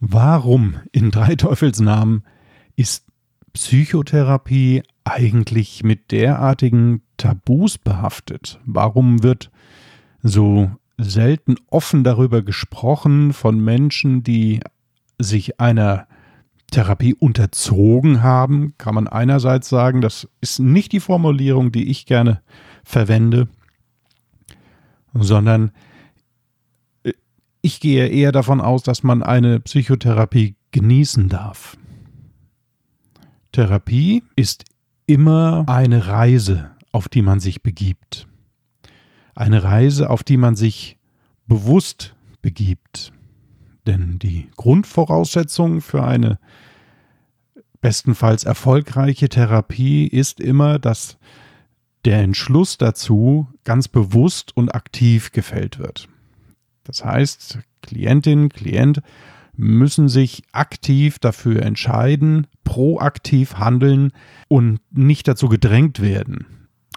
Warum in drei Teufelsnamen ist Psychotherapie eigentlich mit derartigen Tabus behaftet? Warum wird so selten offen darüber gesprochen von Menschen, die sich einer Therapie unterzogen haben? Kann man einerseits sagen, das ist nicht die Formulierung, die ich gerne verwende, sondern ich gehe eher davon aus, dass man eine Psychotherapie genießen darf. Therapie ist immer eine Reise, auf die man sich begibt. Eine Reise, auf die man sich bewusst begibt. Denn die Grundvoraussetzung für eine bestenfalls erfolgreiche Therapie ist immer, dass der Entschluss dazu ganz bewusst und aktiv gefällt wird. Das heißt, Klientin, Klient müssen sich aktiv dafür entscheiden, proaktiv handeln und nicht dazu gedrängt werden.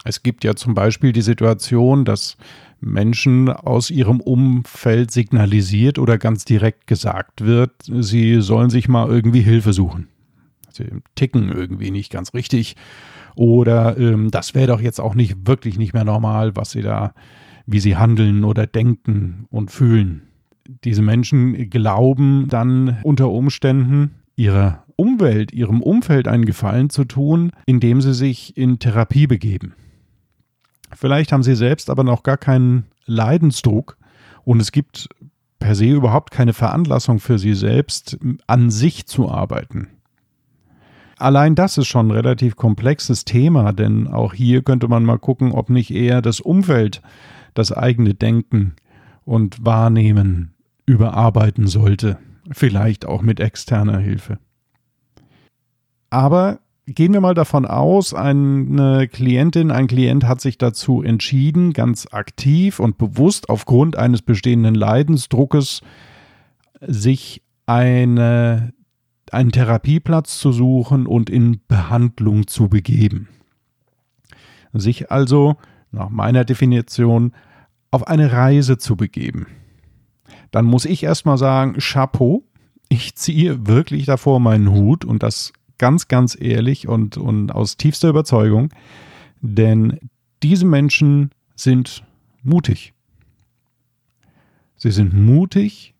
Es gibt ja zum Beispiel die Situation, dass Menschen aus ihrem Umfeld signalisiert oder ganz direkt gesagt wird, sie sollen sich mal irgendwie Hilfe suchen. Sie ticken irgendwie nicht ganz richtig. Oder ähm, das wäre doch jetzt auch nicht wirklich nicht mehr normal, was sie da wie sie handeln oder denken und fühlen. Diese Menschen glauben dann unter Umständen ihrer Umwelt, ihrem Umfeld einen Gefallen zu tun, indem sie sich in Therapie begeben. Vielleicht haben sie selbst aber noch gar keinen Leidensdruck und es gibt per se überhaupt keine Veranlassung für sie selbst, an sich zu arbeiten. Allein das ist schon ein relativ komplexes Thema, denn auch hier könnte man mal gucken, ob nicht eher das Umfeld das eigene Denken und Wahrnehmen überarbeiten sollte, vielleicht auch mit externer Hilfe. Aber gehen wir mal davon aus, eine Klientin, ein Klient hat sich dazu entschieden, ganz aktiv und bewusst aufgrund eines bestehenden Leidensdruckes sich eine, einen Therapieplatz zu suchen und in Behandlung zu begeben. Sich also nach meiner Definition, auf eine Reise zu begeben. Dann muss ich erstmal sagen, Chapeau, ich ziehe wirklich davor meinen Hut und das ganz, ganz ehrlich und, und aus tiefster Überzeugung, denn diese Menschen sind mutig. Sie sind mutig,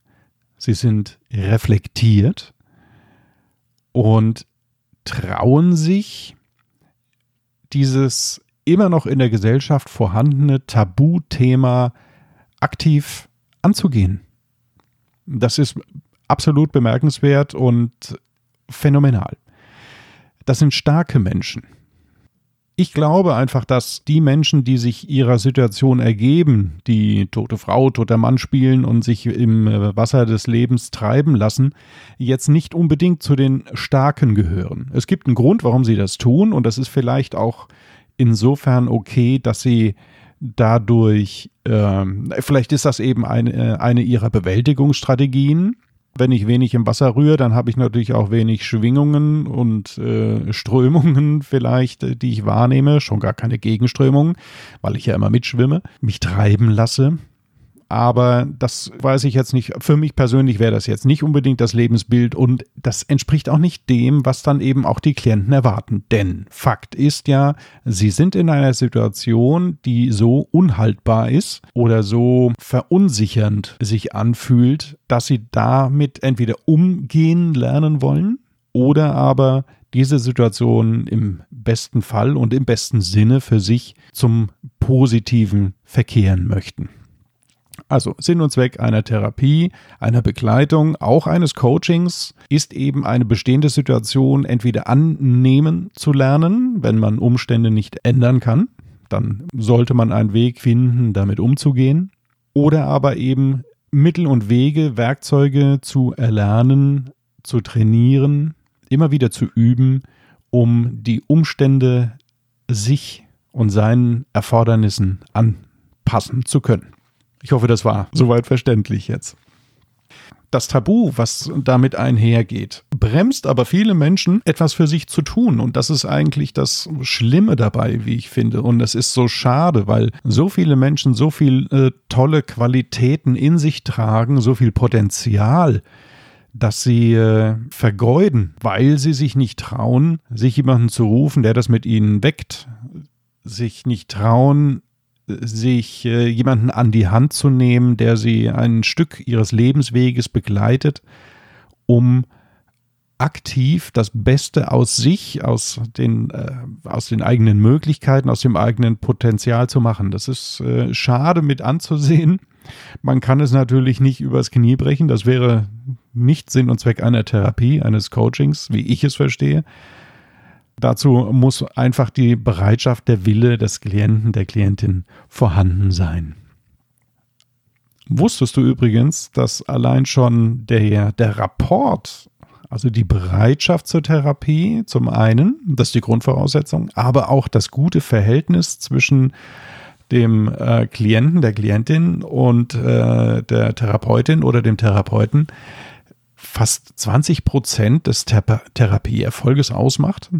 sie sind reflektiert und trauen sich, dieses immer noch in der Gesellschaft vorhandene Tabuthema aktiv anzugehen. Das ist absolut bemerkenswert und phänomenal. Das sind starke Menschen. Ich glaube einfach, dass die Menschen, die sich ihrer Situation ergeben, die tote Frau, toter Mann spielen und sich im Wasser des Lebens treiben lassen, jetzt nicht unbedingt zu den Starken gehören. Es gibt einen Grund, warum sie das tun und das ist vielleicht auch insofern okay, dass sie dadurch, äh, vielleicht ist das eben eine, eine ihrer Bewältigungsstrategien. Wenn ich wenig im Wasser rühre, dann habe ich natürlich auch wenig Schwingungen und äh, Strömungen vielleicht, die ich wahrnehme, schon gar keine Gegenströmungen, weil ich ja immer mitschwimme, mich treiben lasse aber das weiß ich jetzt nicht. Für mich persönlich wäre das jetzt nicht unbedingt das Lebensbild und das entspricht auch nicht dem, was dann eben auch die Klienten erwarten. Denn Fakt ist ja, sie sind in einer Situation, die so unhaltbar ist oder so verunsichernd sich anfühlt, dass sie damit entweder umgehen lernen wollen oder aber diese Situation im besten Fall und im besten Sinne für sich zum Positiven verkehren möchten. Also Sinn und Zweck einer Therapie, einer Begleitung, auch eines Coachings ist eben eine bestehende Situation entweder annehmen zu lernen, wenn man Umstände nicht ändern kann, dann sollte man einen Weg finden, damit umzugehen, oder aber eben Mittel und Wege, Werkzeuge zu erlernen, zu trainieren, immer wieder zu üben, um die Umstände sich und seinen Erfordernissen anpassen zu können. Ich hoffe, das war soweit verständlich jetzt. Das Tabu, was damit einhergeht, bremst aber viele Menschen, etwas für sich zu tun. Und das ist eigentlich das Schlimme dabei, wie ich finde. Und es ist so schade, weil so viele Menschen so viele äh, tolle Qualitäten in sich tragen, so viel Potenzial, dass sie äh, vergeuden, weil sie sich nicht trauen, sich jemanden zu rufen, der das mit ihnen weckt, sich nicht trauen, sich äh, jemanden an die Hand zu nehmen, der sie ein Stück ihres Lebensweges begleitet, um aktiv das Beste aus sich, aus den, äh, aus den eigenen Möglichkeiten, aus dem eigenen Potenzial zu machen. Das ist äh, schade mit anzusehen. Man kann es natürlich nicht übers Knie brechen. Das wäre nicht Sinn und Zweck einer Therapie, eines Coachings, wie ich es verstehe. Dazu muss einfach die Bereitschaft, der Wille des Klienten, der Klientin vorhanden sein. Wusstest du übrigens, dass allein schon der, der Rapport, also die Bereitschaft zur Therapie zum einen, das ist die Grundvoraussetzung, aber auch das gute Verhältnis zwischen dem äh, Klienten, der Klientin und äh, der Therapeutin oder dem Therapeuten fast 20 Prozent des Thera Therapieerfolges ausmacht.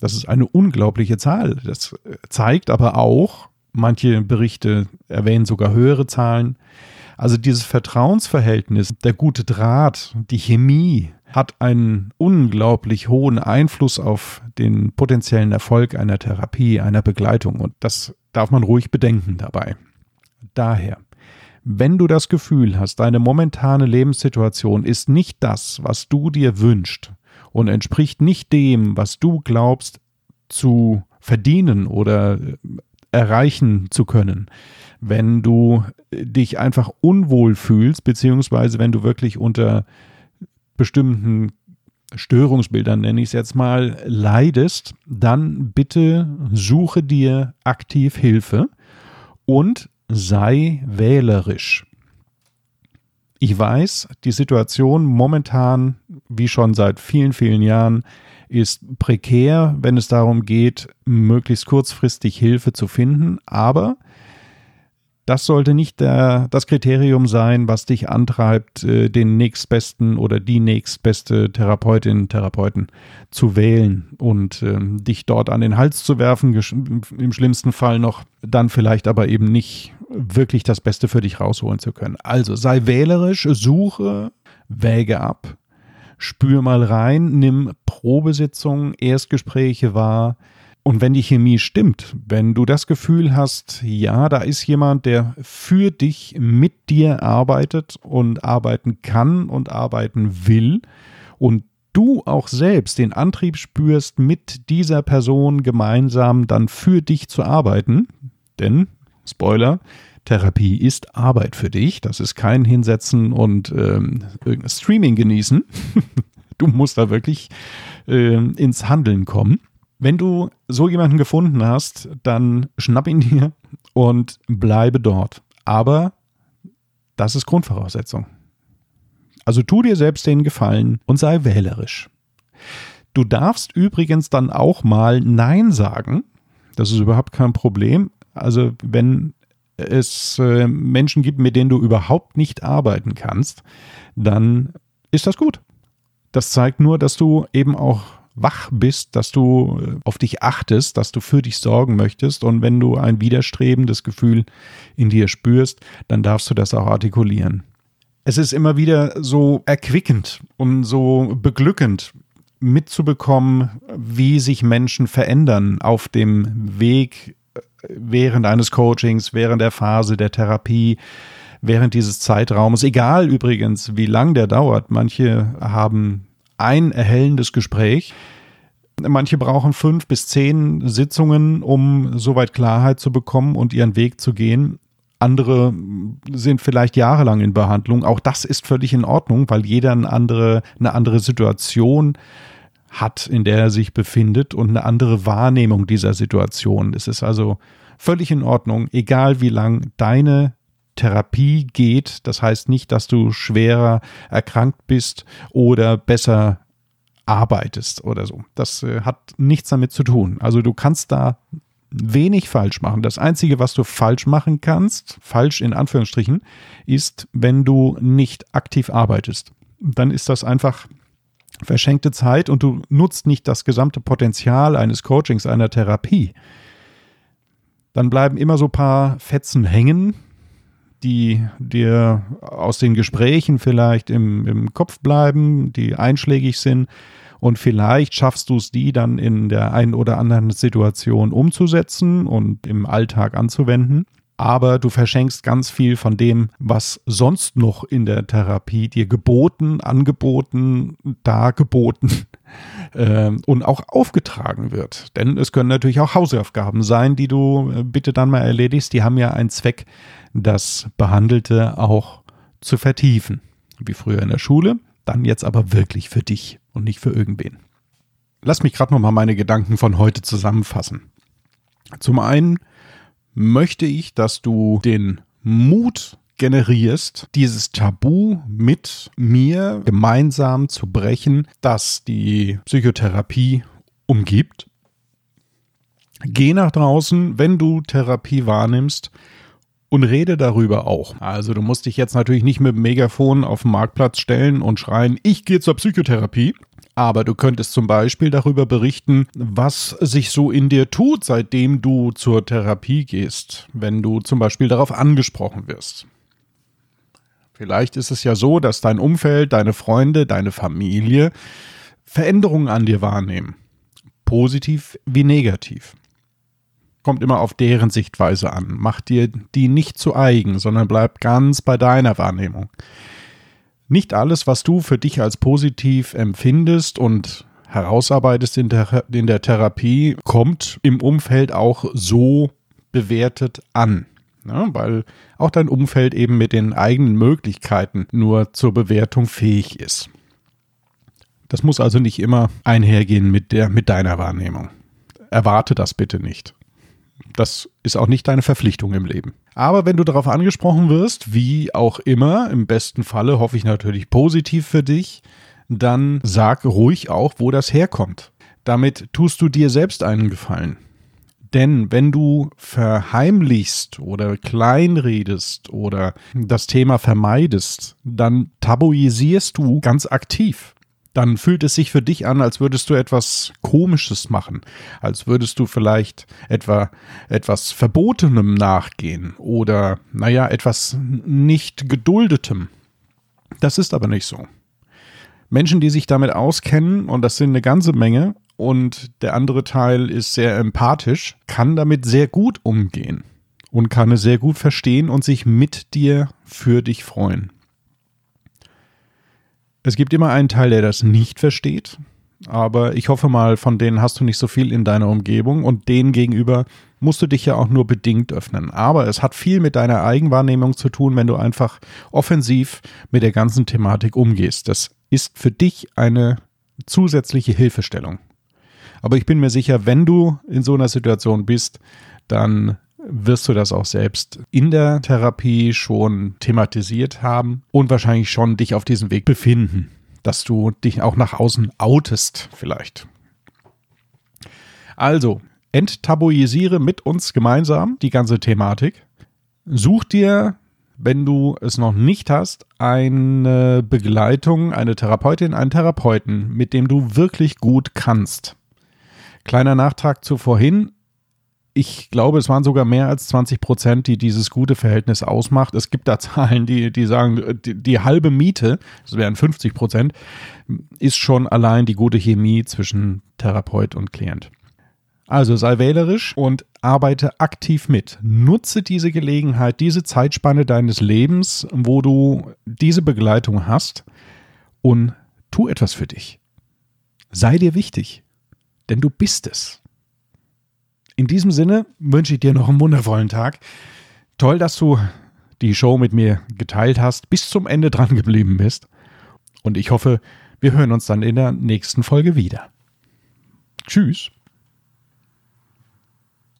Das ist eine unglaubliche Zahl. Das zeigt aber auch, manche Berichte erwähnen sogar höhere Zahlen. Also dieses Vertrauensverhältnis, der gute Draht, die Chemie hat einen unglaublich hohen Einfluss auf den potenziellen Erfolg einer Therapie, einer Begleitung. Und das darf man ruhig bedenken dabei. Daher, wenn du das Gefühl hast, deine momentane Lebenssituation ist nicht das, was du dir wünschst, und entspricht nicht dem, was du glaubst zu verdienen oder äh, erreichen zu können. Wenn du dich einfach unwohl fühlst, beziehungsweise wenn du wirklich unter bestimmten Störungsbildern, nenne ich es jetzt mal, leidest, dann bitte suche dir aktiv Hilfe und sei wählerisch. Ich weiß, die Situation momentan, wie schon seit vielen, vielen Jahren, ist prekär, wenn es darum geht, möglichst kurzfristig Hilfe zu finden. Aber das sollte nicht der, das Kriterium sein, was dich antreibt, äh, den nächstbesten oder die nächstbeste Therapeutin, Therapeuten zu wählen und äh, dich dort an den Hals zu werfen, im schlimmsten Fall noch, dann vielleicht aber eben nicht wirklich das Beste für dich rausholen zu können. Also sei wählerisch, suche, wäge ab, spür mal rein, nimm Probesitzungen, Erstgespräche wahr, und wenn die Chemie stimmt, wenn du das Gefühl hast, ja, da ist jemand, der für dich, mit dir arbeitet und arbeiten kann und arbeiten will und du auch selbst den Antrieb spürst, mit dieser Person gemeinsam dann für dich zu arbeiten, denn, Spoiler, Therapie ist Arbeit für dich, das ist kein Hinsetzen und ähm, Streaming genießen. du musst da wirklich äh, ins Handeln kommen. Wenn du so jemanden gefunden hast, dann schnapp ihn dir und bleibe dort. Aber das ist Grundvoraussetzung. Also tu dir selbst den Gefallen und sei wählerisch. Du darfst übrigens dann auch mal Nein sagen. Das ist überhaupt kein Problem. Also wenn es äh, Menschen gibt, mit denen du überhaupt nicht arbeiten kannst, dann ist das gut. Das zeigt nur, dass du eben auch wach bist, dass du äh, auf dich achtest, dass du für dich sorgen möchtest. Und wenn du ein widerstrebendes Gefühl in dir spürst, dann darfst du das auch artikulieren. Es ist immer wieder so erquickend und so beglückend mitzubekommen, wie sich Menschen verändern auf dem Weg während eines Coachings, während der Phase der Therapie, während dieses Zeitraumes. Egal übrigens, wie lang der dauert. Manche haben ein erhellendes Gespräch. Manche brauchen fünf bis zehn Sitzungen, um soweit Klarheit zu bekommen und ihren Weg zu gehen. Andere sind vielleicht jahrelang in Behandlung. Auch das ist völlig in Ordnung, weil jeder eine andere, eine andere Situation hat, in der er sich befindet und eine andere Wahrnehmung dieser Situation. Es ist also völlig in Ordnung, egal wie lang deine Therapie geht. Das heißt nicht, dass du schwerer erkrankt bist oder besser arbeitest oder so. Das äh, hat nichts damit zu tun. Also du kannst da wenig falsch machen. Das Einzige, was du falsch machen kannst, falsch in Anführungsstrichen, ist, wenn du nicht aktiv arbeitest. Dann ist das einfach verschenkte Zeit und du nutzt nicht das gesamte Potenzial eines Coachings, einer Therapie. Dann bleiben immer so ein paar Fetzen hängen, die dir aus den Gesprächen vielleicht im, im Kopf bleiben, die einschlägig sind. Und vielleicht schaffst du es, die dann in der einen oder anderen Situation umzusetzen und im Alltag anzuwenden aber du verschenkst ganz viel von dem, was sonst noch in der Therapie dir geboten, angeboten, dargeboten äh, und auch aufgetragen wird. Denn es können natürlich auch Hausaufgaben sein, die du äh, bitte dann mal erledigst. Die haben ja einen Zweck, das Behandelte auch zu vertiefen. Wie früher in der Schule, dann jetzt aber wirklich für dich und nicht für irgendwen. Lass mich gerade nochmal meine Gedanken von heute zusammenfassen. Zum einen möchte ich, dass du den Mut generierst, dieses Tabu mit mir gemeinsam zu brechen, das die Psychotherapie umgibt. Geh nach draußen, wenn du Therapie wahrnimmst und rede darüber auch. Also du musst dich jetzt natürlich nicht mit dem Megafon auf den Marktplatz stellen und schreien, ich gehe zur Psychotherapie, aber du könntest zum Beispiel darüber berichten, was sich so in dir tut, seitdem du zur Therapie gehst, wenn du zum Beispiel darauf angesprochen wirst. Vielleicht ist es ja so, dass dein Umfeld, deine Freunde, deine Familie Veränderungen an dir wahrnehmen. Positiv wie negativ. Kommt immer auf deren Sichtweise an. Mach dir die nicht zu eigen, sondern bleib ganz bei deiner Wahrnehmung. Nicht alles, was du für dich als positiv empfindest und herausarbeitest in der, in der Therapie, kommt im Umfeld auch so bewertet an. Ja, weil auch dein Umfeld eben mit den eigenen Möglichkeiten nur zur Bewertung fähig ist. Das muss also nicht immer einhergehen mit, der, mit deiner Wahrnehmung. Erwarte das bitte nicht. Das ist auch nicht deine Verpflichtung im Leben. Aber wenn du darauf angesprochen wirst, wie auch immer, im besten Falle hoffe ich natürlich positiv für dich, dann sag ruhig auch, wo das herkommt. Damit tust du dir selbst einen Gefallen. Denn wenn du verheimlichst oder kleinredest oder das Thema vermeidest, dann tabuisierst du ganz aktiv dann fühlt es sich für dich an, als würdest du etwas Komisches machen, als würdest du vielleicht etwa etwas Verbotenem nachgehen oder, naja, etwas nicht Geduldetem. Das ist aber nicht so. Menschen, die sich damit auskennen, und das sind eine ganze Menge, und der andere Teil ist sehr empathisch, kann damit sehr gut umgehen und kann es sehr gut verstehen und sich mit dir für dich freuen. Es gibt immer einen Teil, der das nicht versteht, aber ich hoffe mal, von denen hast du nicht so viel in deiner Umgebung und denen gegenüber musst du dich ja auch nur bedingt öffnen. Aber es hat viel mit deiner Eigenwahrnehmung zu tun, wenn du einfach offensiv mit der ganzen Thematik umgehst. Das ist für dich eine zusätzliche Hilfestellung. Aber ich bin mir sicher, wenn du in so einer Situation bist, dann wirst du das auch selbst in der Therapie schon thematisiert haben und wahrscheinlich schon dich auf diesem Weg befinden, dass du dich auch nach außen outest vielleicht. Also, enttabuisiere mit uns gemeinsam die ganze Thematik. Such dir, wenn du es noch nicht hast, eine Begleitung, eine Therapeutin, einen Therapeuten, mit dem du wirklich gut kannst. Kleiner Nachtrag zu vorhin ich glaube, es waren sogar mehr als 20 Prozent, die dieses gute Verhältnis ausmacht. Es gibt da Zahlen, die, die sagen, die, die halbe Miete, das wären 50 Prozent, ist schon allein die gute Chemie zwischen Therapeut und Klient. Also sei wählerisch und arbeite aktiv mit. Nutze diese Gelegenheit, diese Zeitspanne deines Lebens, wo du diese Begleitung hast und tu etwas für dich. Sei dir wichtig, denn du bist es. In diesem Sinne wünsche ich dir noch einen wundervollen Tag. Toll, dass du die Show mit mir geteilt hast, bis zum Ende dran geblieben bist. Und ich hoffe, wir hören uns dann in der nächsten Folge wieder. Tschüss.